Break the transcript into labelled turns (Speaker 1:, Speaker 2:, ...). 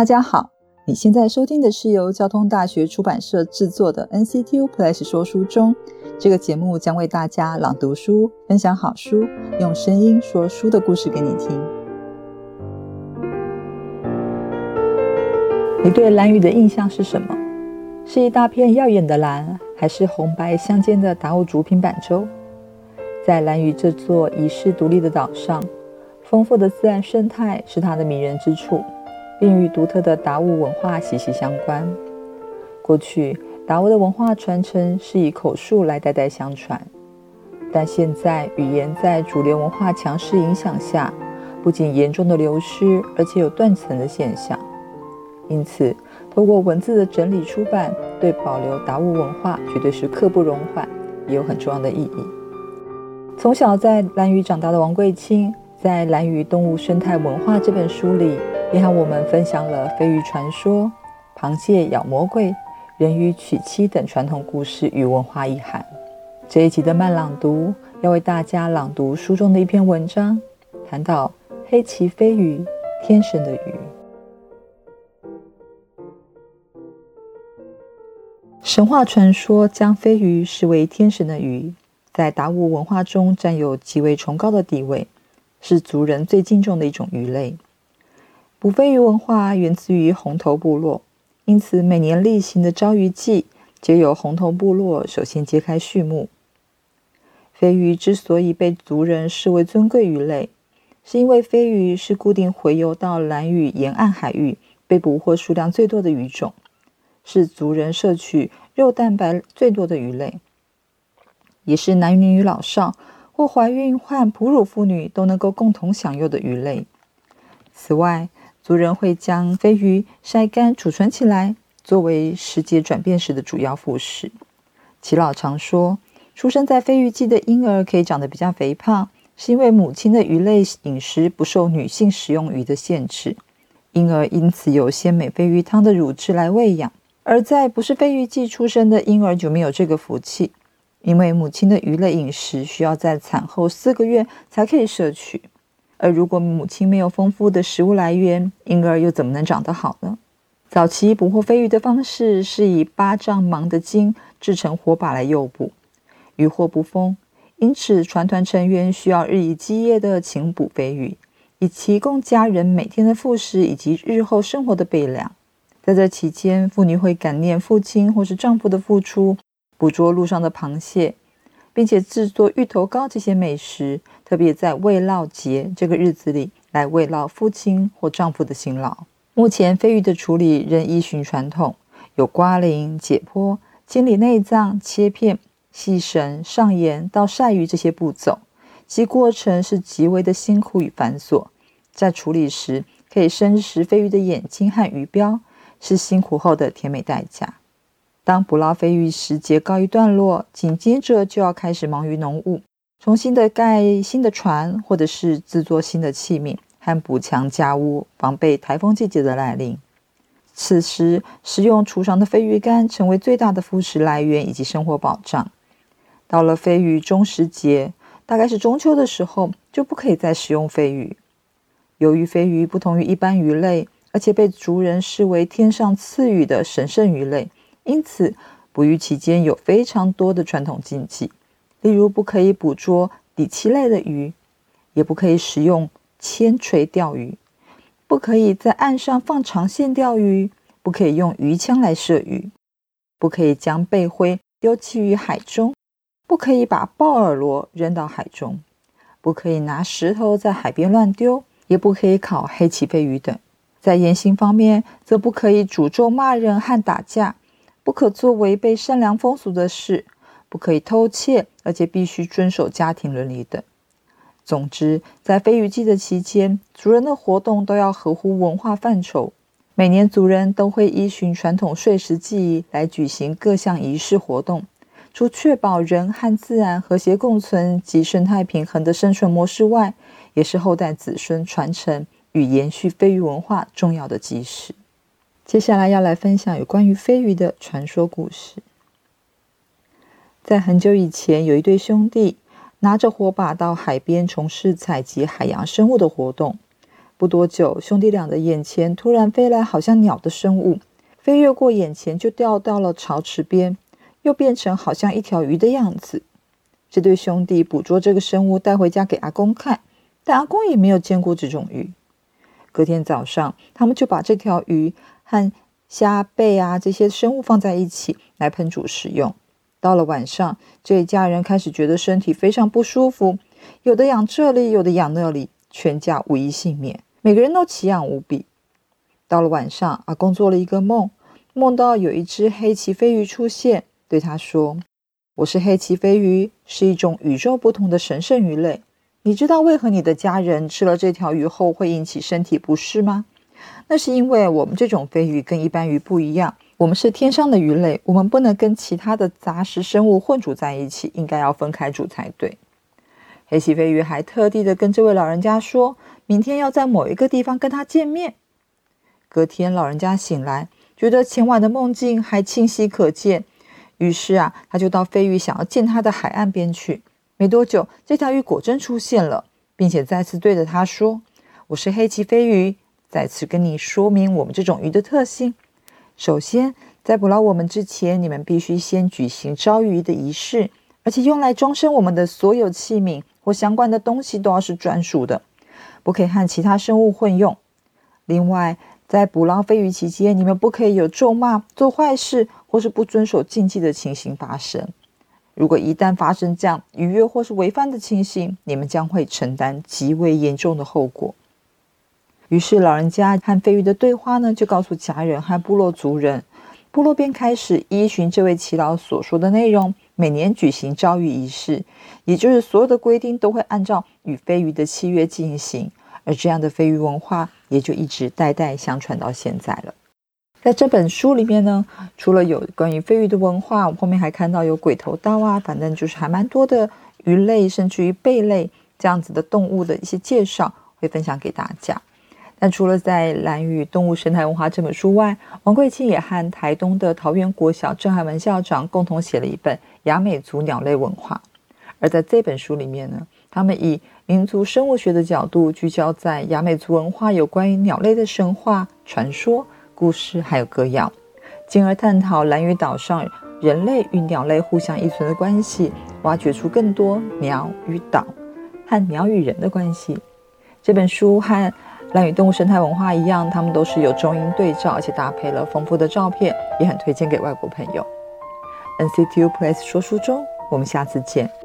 Speaker 1: 大家好，你现在收听的是由交通大学出版社制作的 NCTU Plus 说书中。这个节目将为大家朗读书，分享好书，用声音说书的故事给你听。你对蓝屿的印象是什么？是一大片耀眼的蓝，还是红白相间的达悟族平板舟？在蓝屿这座遗世独立的岛上，丰富的自然生态是它的迷人之处，并与独特的达悟文化息息相关。过去，达悟的文化传承是以口述来代代相传，但现在语言在主流文化强势影响下，不仅严重的流失，而且有断层的现象。因此，透过文字的整理出版，对保留达悟文化绝对是刻不容缓，也有很重要的意义。从小在兰屿长大的王贵清，在《兰屿动物生态文化》这本书里，也和我们分享了飞鱼传说、螃蟹咬魔鬼。人鱼娶妻等传统故事与文化意涵。这一集的慢朗读要为大家朗读书中的一篇文章，谈到黑鳍飞鱼，天神的鱼。神话传说将飞鱼视为天神的鱼，在达悟文化中占有极为崇高的地位，是族人最敬重的一种鱼类。捕飞鱼文化源自于红头部落。因此，每年例行的招鱼季，皆由红头部落首先揭开序幕。飞鱼之所以被族人视为尊贵鱼类，是因为飞鱼是固定回游到蓝屿沿岸海域被捕获数量最多的鱼种，是族人摄取肉蛋白最多的鱼类，也是男女老少或怀孕患哺乳妇女都能够共同享用的鱼类。此外，族人会将飞鱼晒干储存起来，作为时节转变时的主要副食。齐老常说，出生在飞鱼季的婴儿可以长得比较肥胖，是因为母亲的鱼类饮食不受女性食用鱼的限制，婴儿因此有鲜美飞鱼汤的乳汁来喂养。而在不是飞鱼季出生的婴儿就没有这个福气，因为母亲的鱼类饮食需要在产后四个月才可以摄取。而如果母亲没有丰富的食物来源，婴儿又怎么能长得好呢？早期捕获飞鱼的方式是以八丈芒的茎制成火把来诱捕，渔获不丰，因此船团成员需要日以继夜的勤捕飞鱼，以提供家人每天的副食以及日后生活的备粮。在这期间，妇女会感念父亲或是丈夫的付出，捕捉路上的螃蟹。并且制作芋头糕这些美食，特别在慰劳节这个日子里来慰劳父亲或丈夫的辛劳。目前飞鱼的处理仍依循传统，有刮鳞、解剖、清理内脏、切片、细绳、上盐到晒鱼这些步骤，其过程是极为的辛苦与繁琐。在处理时，可以生食飞鱼的眼睛和鱼标，是辛苦后的甜美代价。当捕捞飞鱼时节告一段落，紧接着就要开始忙于农务，重新的盖新的船，或者是制作新的器皿和补强家屋，防备台风季节的来临。此时，食用厨房的飞鱼干成为最大的副食来源以及生活保障。到了飞鱼中时节，大概是中秋的时候，就不可以再食用飞鱼。由于飞鱼不同于一般鱼类，而且被族人视为天上赐予的神圣鱼类。因此，捕鱼期间有非常多的传统禁忌，例如不可以捕捉底栖类的鱼，也不可以使用铅锤钓鱼，不可以在岸上放长线钓鱼，不可以用鱼枪来射鱼，不可以将背灰丢弃于海中，不可以把鲍尔螺扔到海中，不可以拿石头在海边乱丢，也不可以烤黑鳍飞鱼等。在言行方面，则不可以诅咒骂人和打架。不可做违背善良风俗的事，不可以偷窃，而且必须遵守家庭伦理等。总之，在飞鱼季的期间，族人的活动都要合乎文化范畴。每年，族人都会依循传统岁时记忆来举行各项仪式活动，除确保人和自然和谐共存及生态平衡的生存模式外，也是后代子孙传承与延续飞鱼文化重要的基石。接下来要来分享有关于飞鱼的传说故事。在很久以前，有一对兄弟拿着火把到海边从事采集海洋生物的活动。不多久，兄弟俩的眼前突然飞来好像鸟的生物，飞越过眼前就掉到了潮池边，又变成好像一条鱼的样子。这对兄弟捕捉这个生物带回家给阿公看，但阿公也没有见过这种鱼。隔天早上，他们就把这条鱼和虾、贝啊这些生物放在一起来烹煮食用。到了晚上，这一家人开始觉得身体非常不舒服，有的痒这里，有的痒那里，全家无一幸免。每个人都奇痒无比。到了晚上，阿公做了一个梦，梦到有一只黑鳍飞鱼出现，对他说：“我是黑鳍飞鱼，是一种与众不同的神圣鱼类。你知道为何你的家人吃了这条鱼后会引起身体不适吗？那是因为我们这种飞鱼跟一般鱼不一样，我们是天上的鱼类，我们不能跟其他的杂食生物混煮在一起，应该要分开煮才对。”黑鳍飞鱼还特地的跟这位老人家说。明天要在某一个地方跟他见面。隔天，老人家醒来，觉得前晚的梦境还清晰可见，于是啊，他就到飞鱼想要见他的海岸边去。没多久，这条鱼果真出现了，并且再次对着他说：“我是黑鳍飞鱼，再次跟你说明我们这种鱼的特性。首先，在捕捞我们之前，你们必须先举行招鱼的仪式，而且用来装身我们的所有器皿或相关的东西都要是专属的。”不可以和其他生物混用。另外，在捕捞飞鱼期间，你们不可以有咒骂、做坏事或是不遵守禁忌的情形发生。如果一旦发生这样逾越或是违反的情形，你们将会承担极为严重的后果。于是，老人家和飞鱼的对话呢，就告诉家人和部落族人，部落便开始依循这位耆老所说的内容。每年举行招鱼仪式，也就是所有的规定都会按照与飞鱼的契约进行，而这样的飞鱼文化也就一直代代相传到现在了。在这本书里面呢，除了有关于飞鱼的文化，我后面还看到有鬼头刀啊，反正就是还蛮多的鱼类，甚至于贝类这样子的动物的一些介绍，会分享给大家。但除了在《蓝屿动物生态文化》这本书外，王贵清也和台东的桃园国小郑汉文校长共同写了一本。雅美族鸟类文化，而在这本书里面呢，他们以民族生物学的角度，聚焦在雅美族文化有关于鸟类的神话、传说、故事，还有歌谣，进而探讨蓝屿岛上人类与鸟类互相依存的关系，挖掘出更多鸟与岛和鸟与人的关系。这本书和蓝屿动物生态文化一样，他们都是有中英对照，而且搭配了丰富的照片，也很推荐给外国朋友。NCTU Plus 说书中，我们下次见。